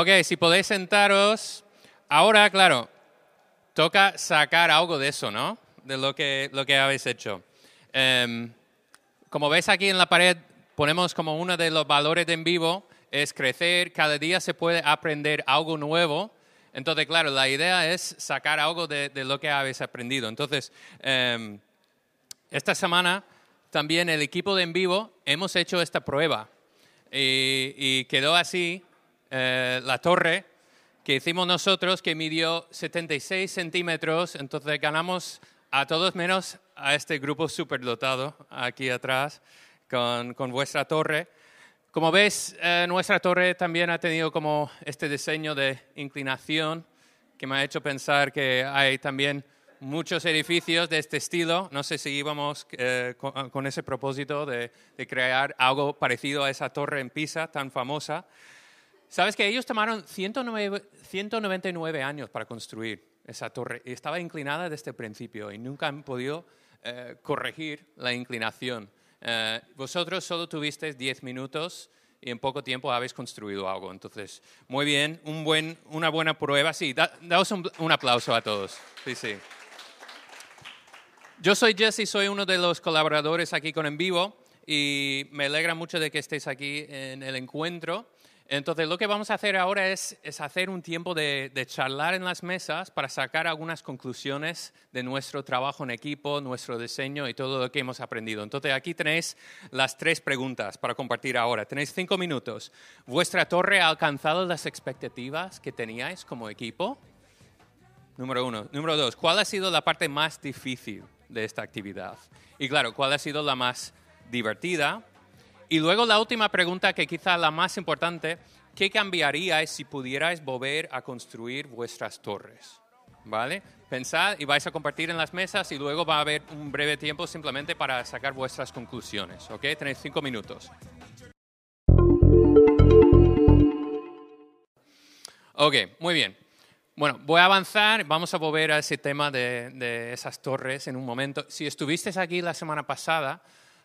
Ok, si podéis sentaros. Ahora, claro, toca sacar algo de eso, ¿no? De lo que, lo que habéis hecho. Em, como veis aquí en la pared, ponemos como uno de los valores de en vivo, es crecer, cada día se puede aprender algo nuevo. Entonces, claro, la idea es sacar algo de, lo que habéis aprendido. Entonces, em, esta semana también el equipo de en vivo hemos hecho esta prueba y, quedó así eh, la torre que hicimos nosotros, que midió 76 centímetros, entonces ganamos a todos menos a este grupo superdotado aquí atrás con, con vuestra torre. Como ves, eh, nuestra torre también ha tenido como este diseño de inclinación que me ha hecho pensar que hay también muchos edificios de este estilo. No sé si íbamos eh, con, ese propósito de, crear algo parecido a esa torre en Pisa tan famosa. Sabes que ellos tomaron 199 años para construir esa torre estaba inclinada desde el principio y nunca han podido eh, corregir la inclinación. Eh, vosotros solo tuvisteis 10 minutos y en poco tiempo habéis construido algo. Entonces, muy bien, un buen, una buena prueba. Sí, daos un, un, aplauso a todos. Sí, sí. Yo soy Jesse, soy uno de los colaboradores aquí con En Vivo y me alegra mucho de que estéis aquí en el encuentro. Entonces, lo que vamos a hacer ahora es, hacer un tiempo de, charlar en las mesas para sacar algunas conclusiones de nuestro trabajo en equipo, nuestro diseño y todo lo que hemos aprendido. Entonces, aquí tenéis las tres preguntas para compartir ahora. Tenéis cinco minutos. ¿Vuestra torre ha alcanzado las expectativas que teníais como equipo? Número uno. Número dos, ¿cuál ha sido la parte más difícil de esta actividad? Y claro, ¿cuál ha sido la más divertida? Y luego la última pregunta, que quizá la más importante, ¿qué cambiaríais si pudierais volver a construir vuestras torres? ¿Vale? Pensad y vais a compartir en las mesas y luego va a haber un breve tiempo simplemente para sacar vuestras conclusiones. ¿Ok? Tenéis cinco minutos. Ok, muy bien. Bueno, voy a avanzar, vamos a volver a ese tema de, de esas torres en un momento. Si estuvisteis aquí la semana pasada,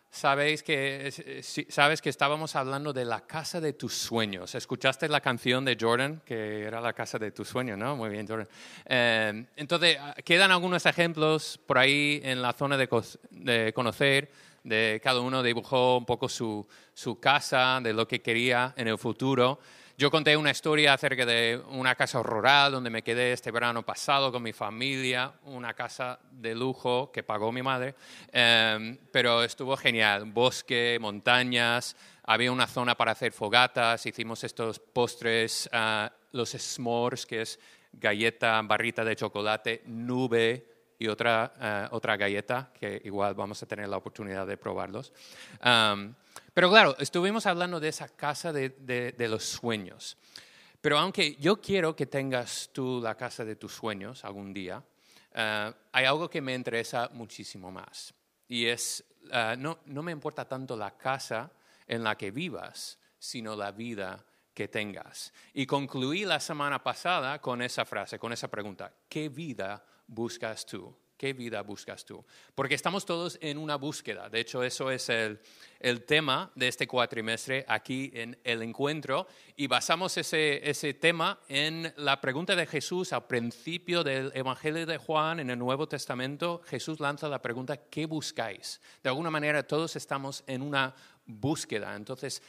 sabéis que, sabes que estábamos hablando de la casa de tus sueños. ¿Escuchaste la canción de Jordan, que era la casa de tus sueños, no? Muy bien, Jordan. Eh, entonces, quedan algunos ejemplos por ahí en la zona de, de, conocer, de cada uno dibujó un poco su, su casa, de lo que quería en el futuro. Yo conté una historia acerca de una casa rural donde me quedé este verano pasado con mi familia, una casa de lujo que pagó mi madre, em, pero estuvo genial, bosque, montañas, había una zona para hacer fogatas, hicimos estos postres, ah, los s'mores, que es galleta, barrita de chocolate, nube y otra, ah, otra galleta, que igual vamos a tener la oportunidad de probarlos. Pero claro, estuvimos hablando de esa casa de, los sueños. Pero aunque yo quiero que tengas tú la casa de tus sueños algún día, eh, hay algo que me interesa muchísimo más. Y es, eh, no, no me importa tanto la casa en la que vivas, sino la vida que tengas. Y concluí la semana pasada con esa frase, con esa pregunta, ¿qué vida buscas tú? ¿Qué vida buscas tú? Porque estamos todos en una búsqueda. De hecho, eso es el, tema de este cuatrimestre aquí en el encuentro. Y basamos ese, ese tema en la pregunta de Jesús al principio del Evangelio de Juan en el Nuevo Testamento. Jesús lanza la pregunta, ¿qué buscáis? De alguna manera, todos estamos en una búsqueda. Entonces,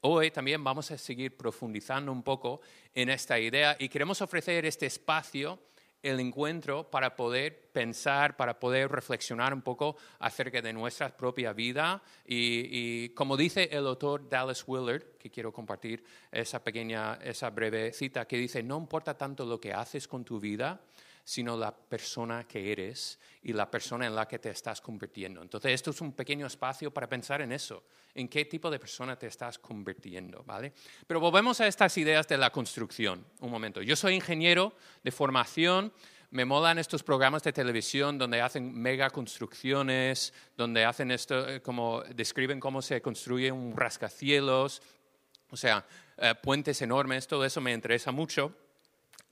hoy también vamos a seguir profundizando un poco en esta idea y queremos ofrecer este espacio el encuentro para poder pensar, para poder reflexionar un poco acerca de nuestra propia vida. Y, como dice el autor Dallas Willard, que quiero compartir esa pequeña, esa breve cita, que dice, no importa tanto lo que haces con tu vida, sino la persona que eres y la persona en la que te estás convirtiendo. Entonces, esto es un pequeño espacio para pensar en eso, en qué tipo de persona te estás convirtiendo, ¿vale? Pero volvemos a estas ideas de la construcción, un momento. Yo soy ingeniero de formación, me molan estos programas de televisión donde hacen mega construcciones, donde hacen esto, eh, como describen cómo se construye un rascacielos, o sea, eh, puentes enormes, todo eso me interesa mucho.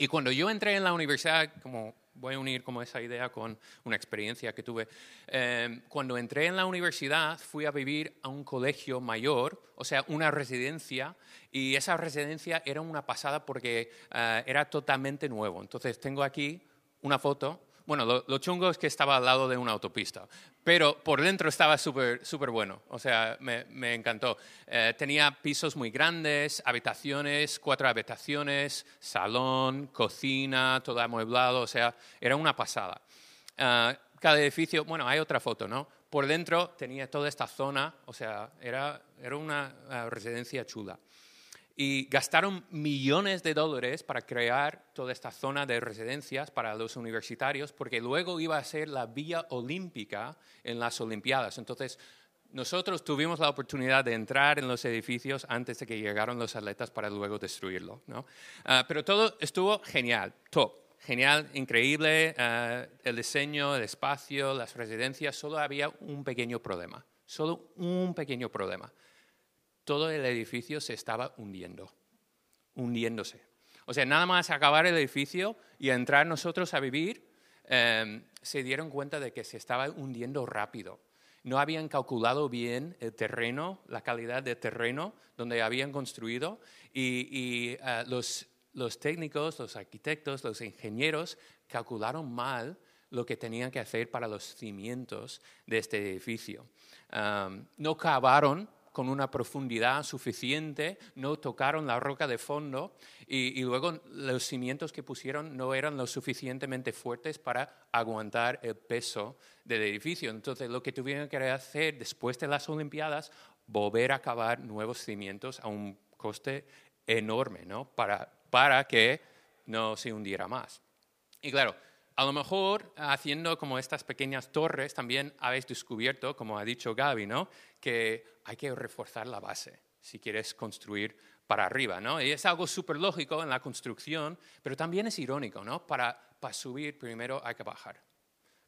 Y cuando yo entré en la universidad, como voy a unir como esa idea con una experiencia que tuve. Eh, cuando entré en la universidad fui a vivir a un colegio mayor, o sea, una residencia, y esa residencia era una pasada porque eh, era totalmente nuevo. Entonces tengo aquí una foto bueno, lo, chungo es que estaba al lado de una autopista, pero por dentro estaba súper super bueno, o sea, me, encantó. Eh, tenía pisos muy grandes, habitaciones, cuatro habitaciones, salón, cocina, todo amueblado, o sea, era una pasada. Eh, cada edificio, bueno, hay otra foto, ¿no? Por dentro tenía toda esta zona, o sea, era, era una residencia chula y gastaron millones de dólares para crear toda esta zona de residencias para los universitarios, porque luego iba a ser la vía olímpica en las Olimpiadas. Entonces, nosotros tuvimos la oportunidad de entrar en los edificios antes de que llegaran los atletas para luego destruirlo. ¿no? Ah, pero todo estuvo genial, top, genial, increíble. Ah, el diseño, el espacio, las residencias, solo había un pequeño problema, solo un pequeño problema todo el edificio se estaba hundiendo, hundiéndose. O sea, nada más acabar el edificio y entrar nosotros a vivir, em, se dieron cuenta de que se estaba hundiendo rápido. No habían calculado bien el terreno, la calidad del terreno donde habían construido y, eh, los, los técnicos, los arquitectos, los ingenieros calcularon mal lo que tenían que hacer para los cimientos de este edificio. no cavaron con una profundidad suficiente, no tocaron la roca de fondo y, luego los cimientos que pusieron no eran lo suficientemente fuertes para aguantar el peso del edificio. Entonces lo que tuvieron que hacer después de las Olimpiadas, volver a cavar nuevos cimientos a un coste enorme, ¿no? Para, para que no se hundiera más. Y claro, a lo mejor haciendo como estas pequeñas torres también habéis descubierto, como ha dicho Gaby, ¿no? que hay que reforzar la base si quieres construir para arriba. ¿no? Y es algo súper lógico en la construcción, pero también es irónico. ¿no? Para, para subir primero hay que bajar.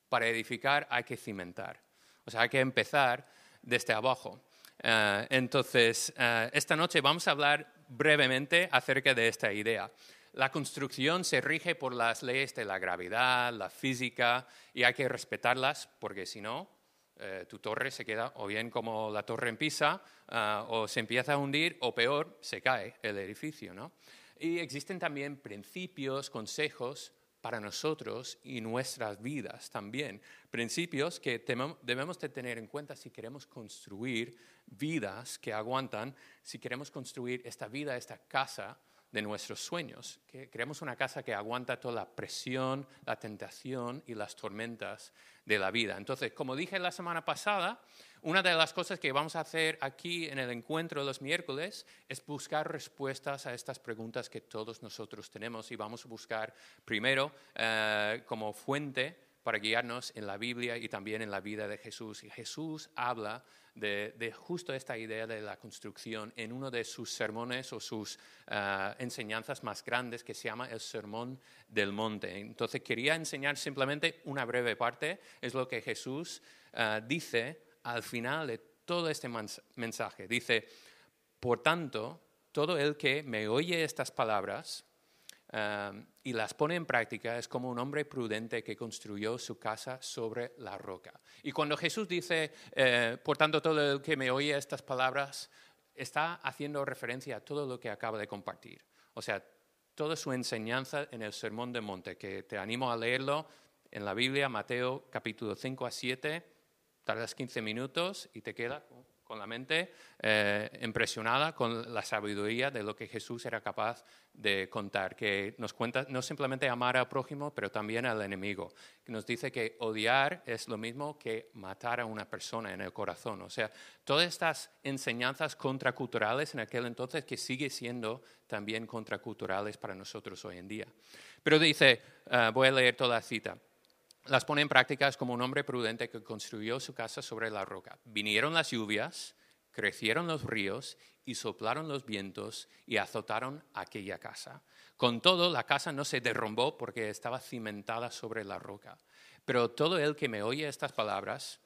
Para edificar hay que cimentar. O sea, hay que empezar desde abajo. Eh, entonces, eh, esta noche vamos a hablar brevemente acerca de esta idea. La construcción se rige por las leyes de la gravedad, la física, y hay que respetarlas porque si no, eh, tu torre se queda o bien como la torre en Pisa, ah, o se empieza a hundir, o peor, se cae el edificio. ¿no? Y existen también principios, consejos para nosotros y nuestras vidas también. Principios que debemos de tener en cuenta si queremos construir vidas que aguantan, si queremos construir esta vida, esta casa de nuestros sueños. Que creamos una casa que aguanta toda la presión, la tentación y las tormentas de la vida. Entonces, como dije la semana pasada, una de las cosas que vamos a hacer aquí en el encuentro de los miércoles es buscar respuestas a estas preguntas que todos nosotros tenemos y vamos a buscar primero eh, como fuente para guiarnos en la Biblia y también en la vida de Jesús. Y Jesús habla de, justo esta idea de la construcción en uno de sus sermones o sus ah, enseñanzas más grandes que se llama el Sermón del Monte. Entonces quería enseñar simplemente una breve parte, es lo que Jesús ah, dice al final de todo este mensaje. Dice, por tanto, todo el que me oye estas palabras, y las pone en práctica es como un hombre prudente que construyó su casa sobre la roca. Y cuando Jesús dice, eh, por tanto, todo el que me oye estas palabras, está haciendo referencia a todo lo que acaba de compartir. O sea, toda su enseñanza en el Sermón de Monte, que te animo a leerlo en la Biblia, Mateo capítulo 5 a 7, tardas 15 minutos y te queda con la mente eh, impresionada con la sabiduría de lo que Jesús era capaz de contar, que nos cuenta no simplemente amar al prójimo, pero también al enemigo, que nos dice que odiar es lo mismo que matar a una persona en el corazón. O sea, todas estas enseñanzas contraculturales en aquel entonces que sigue siendo también contraculturales para nosotros hoy en día. Pero dice, eh, voy a leer toda la cita las pone en práctica como un hombre prudente que construyó su casa sobre la roca. Vinieron las lluvias, crecieron los ríos y soplaron los vientos y azotaron aquella casa. Con todo, la casa no se derrumbó porque estaba cimentada sobre la roca. Pero todo el que me oye estas palabras,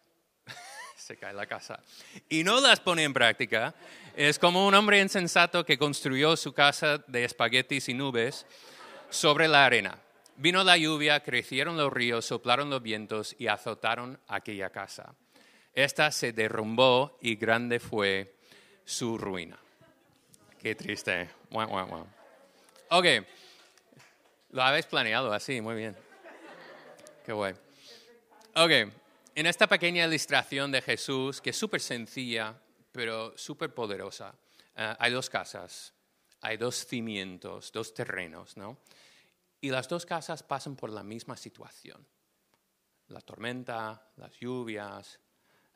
se cae la casa, y no las pone en práctica, es como un hombre insensato que construyó su casa de espaguetis y nubes sobre la arena. Vino la lluvia, crecieron los ríos, soplaron los vientos y azotaron aquella casa. Esta se derrumbó y grande fue su ruina. Qué triste. Ok, lo habéis planeado así, muy bien. Qué guay. Ok, en esta pequeña ilustración de Jesús, que es súper sencilla, pero súper poderosa, eh, hay dos casas, hay dos cimientos, dos terrenos, ¿no? Y las dos casas pasan por la misma situación. La tormenta, las lluvias,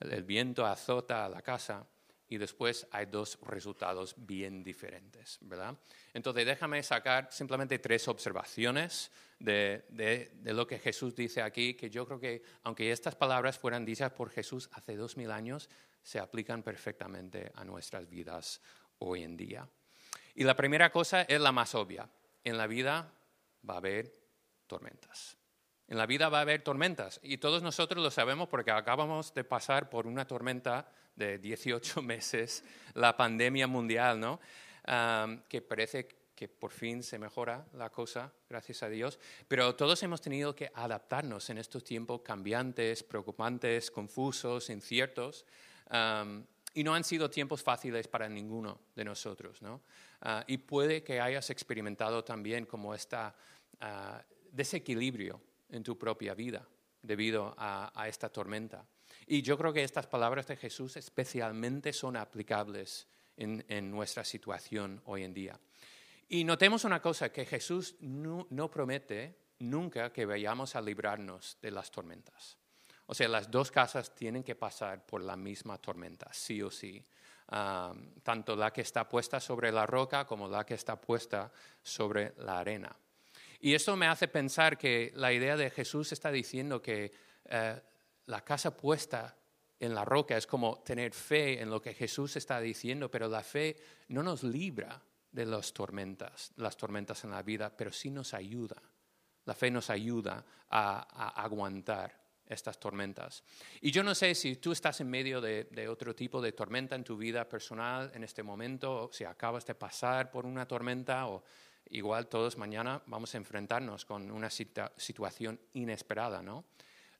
el viento azota a la casa y después hay dos resultados bien diferentes, ¿verdad? Entonces, déjame sacar simplemente tres observaciones de, de, lo que Jesús dice aquí, que yo creo que, aunque estas palabras fueran dichas por Jesús hace dos mil años, se aplican perfectamente a nuestras vidas hoy en día. Y la primera cosa es la más obvia. En la vida va a haber tormentas. En la vida va a haber tormentas y todos nosotros lo sabemos porque acabamos de pasar por una tormenta de 18 meses, la pandemia mundial, ¿no? que parece que por fin se mejora la cosa, gracias a Dios, pero todos hemos tenido que adaptarnos en estos tiempos cambiantes, preocupantes, confusos, inciertos, y no han sido tiempos fáciles para ninguno de nosotros, ¿no? Ah, y puede que hayas experimentado también como este desequilibrio en tu propia vida debido a, esta tormenta. Y yo creo que estas palabras de Jesús especialmente son aplicables en, nuestra situación hoy en día. Y notemos una cosa, que Jesús no, no promete nunca que vayamos a librarnos de las tormentas. O sea, las dos casas tienen que pasar por la misma tormenta, sí o sí. tanto la que está puesta sobre la roca como la que está puesta sobre la arena. Y esto me hace pensar que la idea de Jesús está diciendo que eh, la casa puesta en la roca es como tener fe en lo que Jesús está diciendo, pero la fe no nos libra de las tormentas, las tormentas en la vida, pero sí nos ayuda. La fe nos ayuda a aguantar estas tormentas. Y yo no sé si tú estás en medio de, otro tipo de tormenta en tu vida personal en este momento, o si acabas de pasar por una tormenta, o igual todos mañana vamos a enfrentarnos con una situación inesperada, ¿no?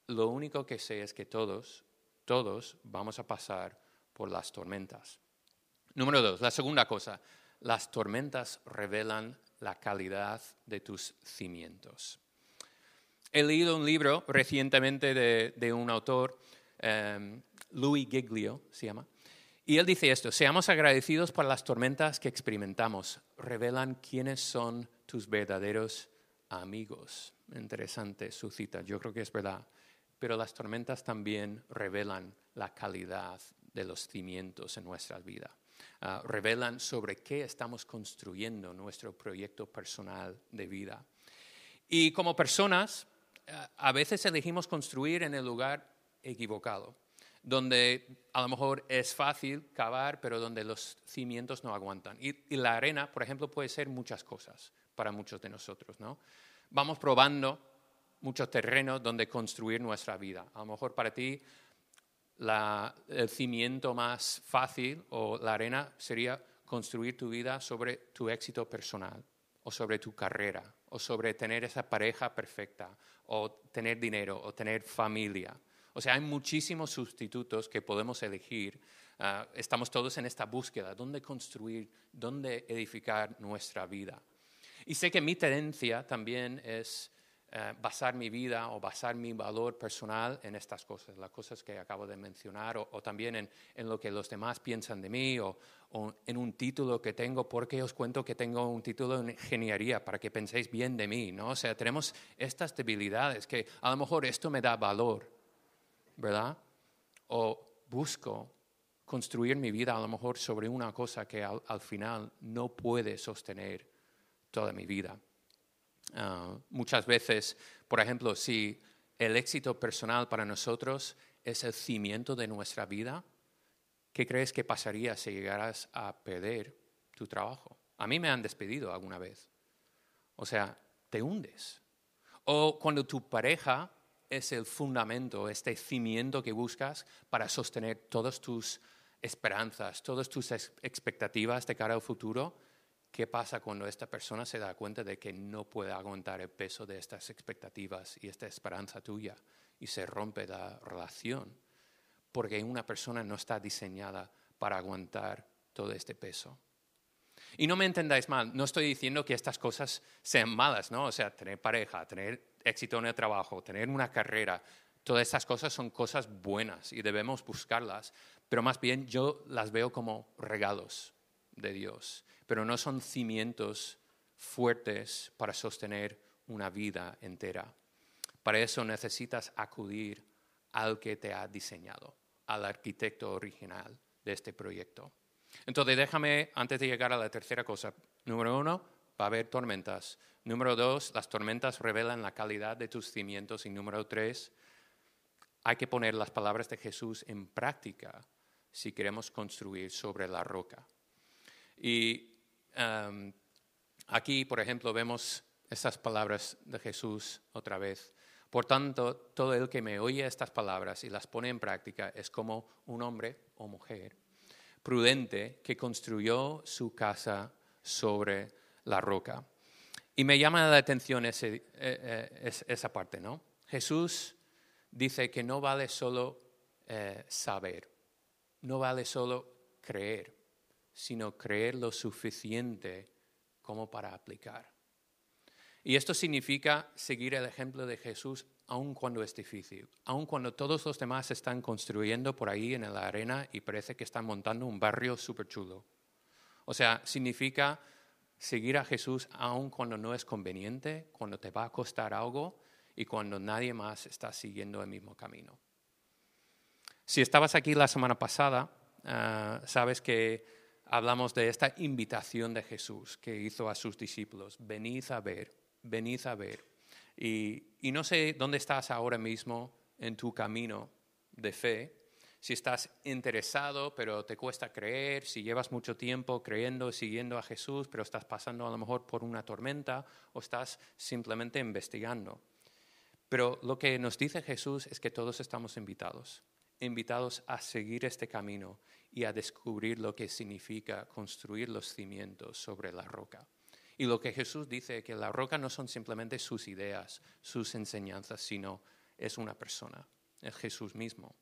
Lo único que sé es que todos, todos vamos a pasar por las tormentas. Número dos, la segunda cosa, las tormentas revelan la calidad de tus cimientos. He leído un libro recientemente de, un autor, um, Louis Giglio se llama, y él dice esto, seamos agradecidos por las tormentas que experimentamos, revelan quiénes son tus verdaderos amigos. Interesante su cita, yo creo que es verdad, pero las tormentas también revelan la calidad de los cimientos en nuestra vida. Uh, revelan sobre qué estamos construyendo nuestro proyecto personal de vida. Y como personas, a veces elegimos construir en el lugar equivocado, donde a lo mejor es fácil cavar, pero donde los cimientos no aguantan. Y, la arena, por ejemplo, puede ser muchas cosas para muchos de nosotros. ¿no? Vamos probando muchos terrenos donde construir nuestra vida. A lo mejor para ti el cimiento más fácil o la arena sería construir tu vida sobre tu éxito personal o sobre tu carrera o sobre tener esa pareja perfecta o tener dinero o tener familia. O sea, hay muchísimos sustitutos que podemos elegir. Ah, estamos todos en esta búsqueda, dónde construir, dónde edificar nuestra vida. Y sé que mi tendencia también es eh, basar mi vida o basar mi valor personal en estas cosas, las cosas que acabo de mencionar, o, también en, lo que los demás piensan de mí, o, o, en un título que tengo, porque os cuento que tengo un título en ingeniería, para que penséis bien de mí, ¿no? O sea, tenemos estas debilidades que a lo mejor esto me da valor, ¿verdad? O busco construir mi vida a lo mejor sobre una cosa que al final no puede sostener toda mi vida. Ah, muchas veces, por ejemplo, si el éxito personal para nosotros es el cimiento de nuestra vida, ¿qué crees que pasaría si llegaras a perder tu trabajo? A mí me han despedido alguna vez. O sea, te hundes. O cuando tu pareja es el fundamento, este cimiento que buscas para sostener todas tus esperanzas, todas tus expectativas de cara al futuro, ¿qué pasa cuando esta persona se da cuenta de que no puede aguantar el peso de estas expectativas y esta esperanza tuya y se rompe la relación? Porque una persona no está diseñada para aguantar todo este peso. Y no me entendáis mal, no estoy diciendo que estas cosas sean malas, ¿no? O sea, tener pareja, tener éxito en el trabajo, tener una carrera, todas estas cosas son cosas buenas y debemos buscarlas, pero más bien yo las veo como regalos de Dios, pero no son cimientos fuertes para sostener una vida entera. Para eso necesitas acudir al que te ha diseñado, al arquitecto original de este proyecto. Entonces, déjame, antes de llegar a la tercera cosa, número uno, va a haber tormentas. Número dos, las tormentas revelan la calidad de tus cimientos. Y número tres, hay que poner las palabras de Jesús en práctica si queremos construir sobre la roca. Y aquí, por ejemplo, vemos estas palabras de Jesús otra vez. Por tanto, todo el que me oye estas palabras y las pone en práctica es como un hombre o mujer prudente que construyó su casa sobre la roca. Y me llama la atención eh, eh, esa parte, ¿no? Jesús dice que no vale solo eh, saber, no vale solo creer, sino creer lo suficiente como para aplicar. Y esto significa seguir el ejemplo de Jesús aun cuando es difícil, aun cuando todos los demás están construyendo por ahí en la arena y parece que están montando un barrio súper chulo. O sea, significa seguir a Jesús aun cuando no es conveniente, cuando te va a costar algo y cuando nadie más está siguiendo el mismo camino. Si estabas aquí la semana pasada, ah, sabes que hablamos de esta invitación de Jesús que hizo a sus discípulos, venid a ver, venid a ver. Y, no sé dónde estás ahora mismo en tu camino de fe, si estás interesado pero te cuesta creer, si llevas mucho tiempo creyendo, siguiendo a Jesús, pero estás pasando a lo mejor por una tormenta o estás simplemente investigando. Pero lo que nos dice Jesús es que todos estamos invitados, invitados a seguir este camino y a descubrir lo que significa construir los cimientos sobre la roca. Y lo que Jesús dice que la roca no son simplemente sus ideas, sus enseñanzas, sino es una persona, es Jesús mismo.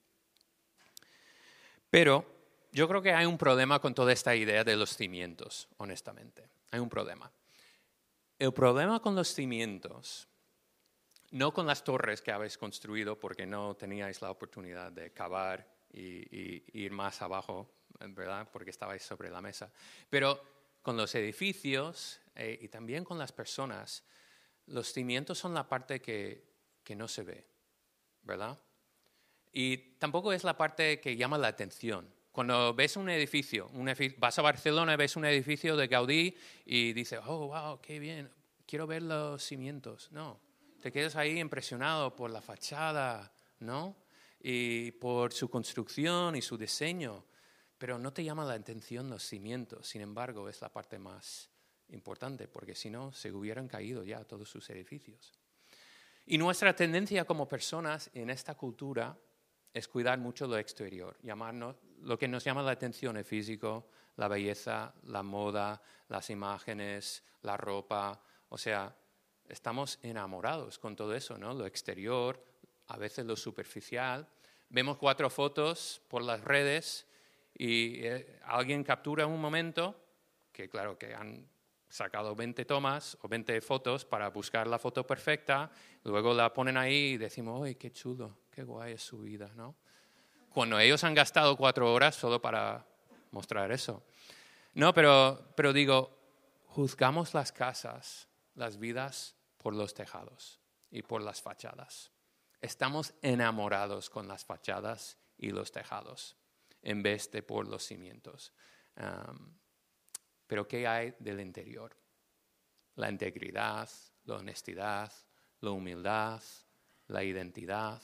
Pero yo creo que hay un problema con toda esta idea de los cimientos, honestamente. Hay un problema. El problema con los cimientos, no con las torres que habéis construido porque no teníais la oportunidad de cavar y, ir más abajo, ¿verdad? Porque estabais sobre la mesa. Pero con los edificios eh, y también con las personas, los cimientos son la parte que, que no se ve, ¿verdad? Y tampoco es la parte que llama la atención. Cuando ves un edificio, un vas a Barcelona ves un edificio de Gaudí y dices, oh, wow, qué bien, quiero ver los cimientos. No, te quedas ahí impresionado por la fachada, ¿no? Y por su construcción y su diseño pero no te llama la atención los cimientos, sin embargo es la parte más importante, porque si no se hubieran caído ya todos sus edificios. Y nuestra tendencia como personas en esta cultura es cuidar mucho lo exterior, llamarnos, lo que nos llama la atención el físico, la belleza, la moda, las imágenes, la ropa, o sea, estamos enamorados con todo eso, ¿no? Lo exterior, a veces lo superficial. Vemos cuatro fotos por las redes y eh, alguien captura un momento, que claro que han sacado 20 tomas o 20 fotos para buscar la foto perfecta, luego la ponen ahí y decimos, ¡ay, qué chulo, qué guay es su vida! ¿no? Cuando ellos han gastado cuatro horas solo para mostrar eso. No, pero, pero digo, juzgamos las casas, las vidas por los tejados y por las fachadas. Estamos enamorados con las fachadas y los tejados en vez de por los cimientos. pero ¿qué hay del interior? La integridad, la honestidad, la humildad, la identidad.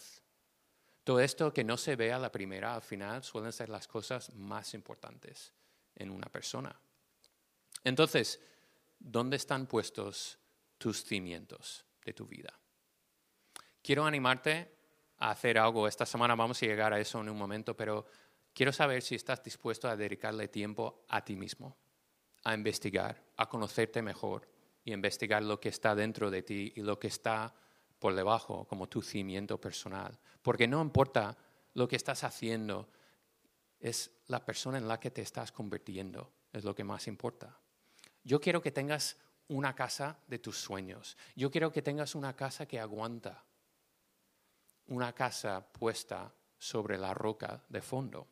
Todo esto que no se ve a la primera, al final suelen ser las cosas más importantes en una persona. Entonces, ¿dónde están puestos tus cimientos de tu vida? Quiero animarte a hacer algo. Esta semana vamos a llegar a eso en un momento, pero Quiero saber si estás dispuesto a dedicarle tiempo a ti mismo, a investigar, a conocerte mejor y investigar lo que está dentro de ti y lo que está por debajo como tu cimiento personal. Porque no importa lo que estás haciendo, es la persona en la que te estás convirtiendo, es lo que más importa. Yo quiero que tengas una casa de tus sueños. Yo quiero que tengas una casa que aguanta. Una casa puesta sobre la roca de fondo.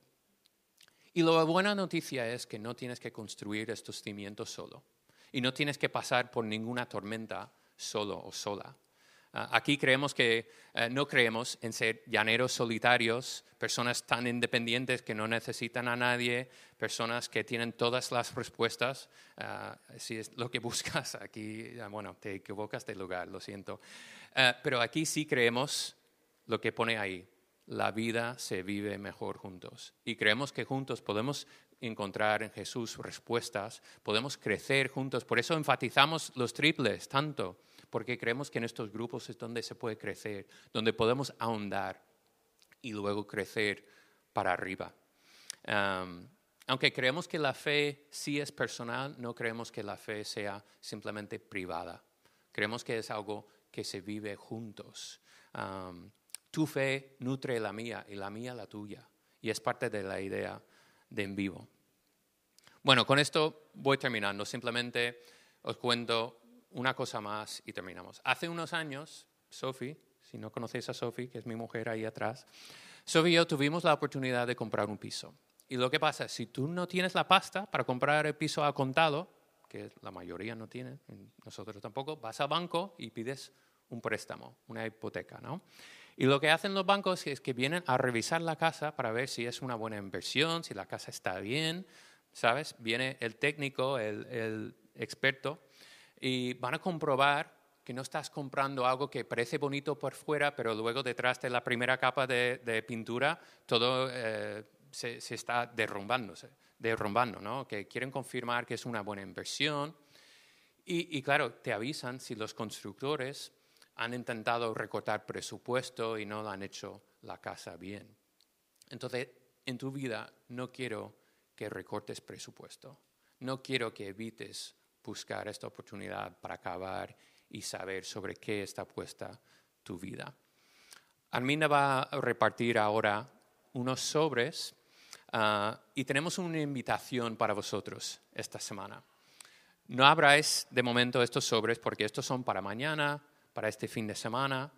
Y la buena noticia es que no tienes que construir estos cimientos solo. Y no tienes que pasar por ninguna tormenta solo o sola. Ah, aquí creemos que eh, no creemos en ser llaneros solitarios, personas tan independientes que no necesitan a nadie, personas que tienen todas las respuestas. Ah, si es lo que buscas, aquí, ah, bueno, te equivocas de lugar, lo siento. pero aquí sí creemos lo que pone ahí. La vida se vive mejor juntos. Y creemos que juntos podemos encontrar en Jesús respuestas, podemos crecer juntos. Por eso enfatizamos los triples tanto porque creemos que en estos grupos es donde se puede crecer, donde podemos ahondar y luego crecer para arriba. aunque creemos que la fe sí es personal, no creemos que la fe sea simplemente privada. Creemos que es algo que se vive juntos. Tu fe nutre la mía y la mía la tuya. Y es parte de la idea de en vivo. Bueno, con esto voy terminando. Simplemente os cuento una cosa más y terminamos. Hace unos años, Sophie, si no conocéis a Sophie, que es mi mujer ahí atrás, Sophie y yo tuvimos la oportunidad de comprar un piso. Y lo que pasa, si tú no tienes la pasta para comprar el piso a contado, que la mayoría no tiene, nosotros tampoco, vas al banco y pides un préstamo, una hipoteca, ¿no? Y lo que hacen los bancos es que vienen a revisar la casa para ver si es una buena inversión, si la casa está bien, ¿sabes? Viene el técnico, el, el experto, y van a comprobar que no estás comprando algo que parece bonito por fuera, pero luego detrás de la primera capa de, pintura todo eh, se, está derrumbándose, derrumbando, ¿no? que quieren confirmar que es una buena inversión. Y, y, claro, te avisan si los constructores han intentado recortar presupuesto y no han hecho la casa bien. Entonces, en tu vida no quiero que recortes presupuesto, no quiero que evites buscar esta oportunidad para acabar y saber sobre qué está puesta tu vida. Arminda va a repartir ahora unos sobres ah, y tenemos una invitación para vosotros esta semana. No abráis de momento estos sobres porque estos son para mañana, para este fin de semana.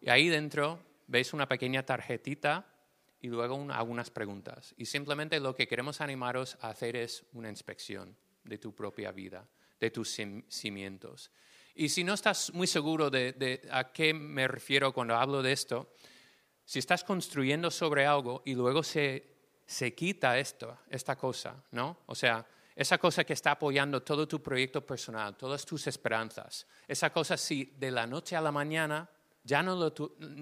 Y ahí dentro veis una pequeña tarjetita y luego algunas preguntas. Y simplemente lo que queremos animaros a hacer es una inspección de tu propia vida de tus cimientos. Y si no estás muy seguro de, a qué me refiero cuando hablo de esto, si estás construyendo sobre algo y luego se, se quita esto, esta cosa, ¿no? O sea, esa cosa que está apoyando todo tu proyecto personal, todas tus esperanzas, esa cosa si de la noche a la mañana ya no,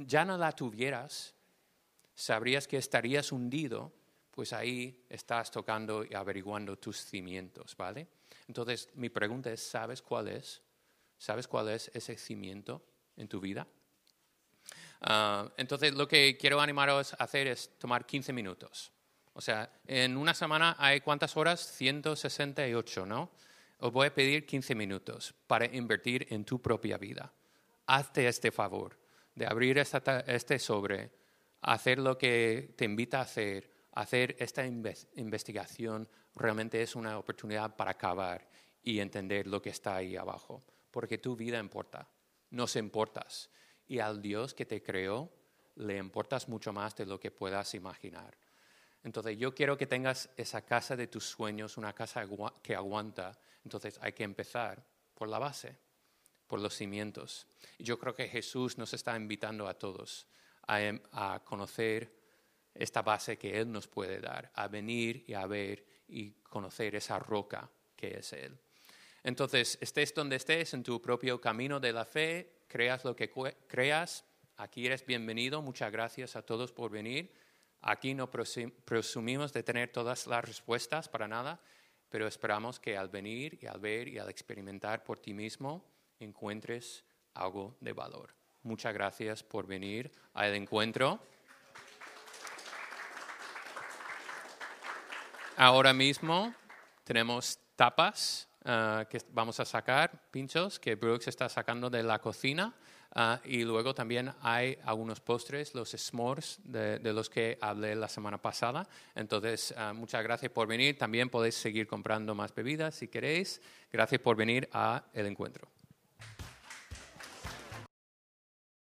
ya no la tuvieras, sabrías que estarías hundido, pues ahí estás tocando y averiguando tus cimientos, ¿vale? Entonces, mi pregunta es, ¿sabes cuál es? ¿Sabes cuál es ese cimiento en tu vida? Ah, entonces, lo que quiero animaros a hacer es tomar 15 minutos. O sea, en una semana hay cuántas horas? 168, ¿no? Os voy a pedir 15 minutos para invertir en tu propia vida. Hazte este favor de abrir este sobre, hacer lo que te invita a hacer, hacer esta investigación realmente es una oportunidad para acabar y entender lo que está ahí abajo, porque tu vida importa, nos importas, y al Dios que te creó le importas mucho más de lo que puedas imaginar. Entonces yo quiero que tengas esa casa de tus sueños, una casa que aguanta, entonces hay que empezar por la base, por los cimientos. Y yo creo que Jesús nos está invitando a todos em, a conocer esta base que Él nos puede dar, a venir y a ver y conocer esa roca que es Él. Entonces, estés donde estés en tu propio camino de la fe, creas lo que creas, aquí eres bienvenido. Muchas gracias a todos por venir. Aquí no presumimos de tener todas las respuestas para nada, pero esperamos que al venir y al ver y al experimentar por ti mismo encuentres algo de valor. Muchas gracias por venir al encuentro. Ahora mismo tenemos tapas ah, que vamos a sacar, pinchos que Brooks está sacando de la cocina. Ah, y luego también hay algunos postres, los s'mores, de, de, los que hablé la semana pasada. Entonces, uh, muchas gracias por venir. También podéis seguir comprando más bebidas si queréis. Gracias por venir a el encuentro.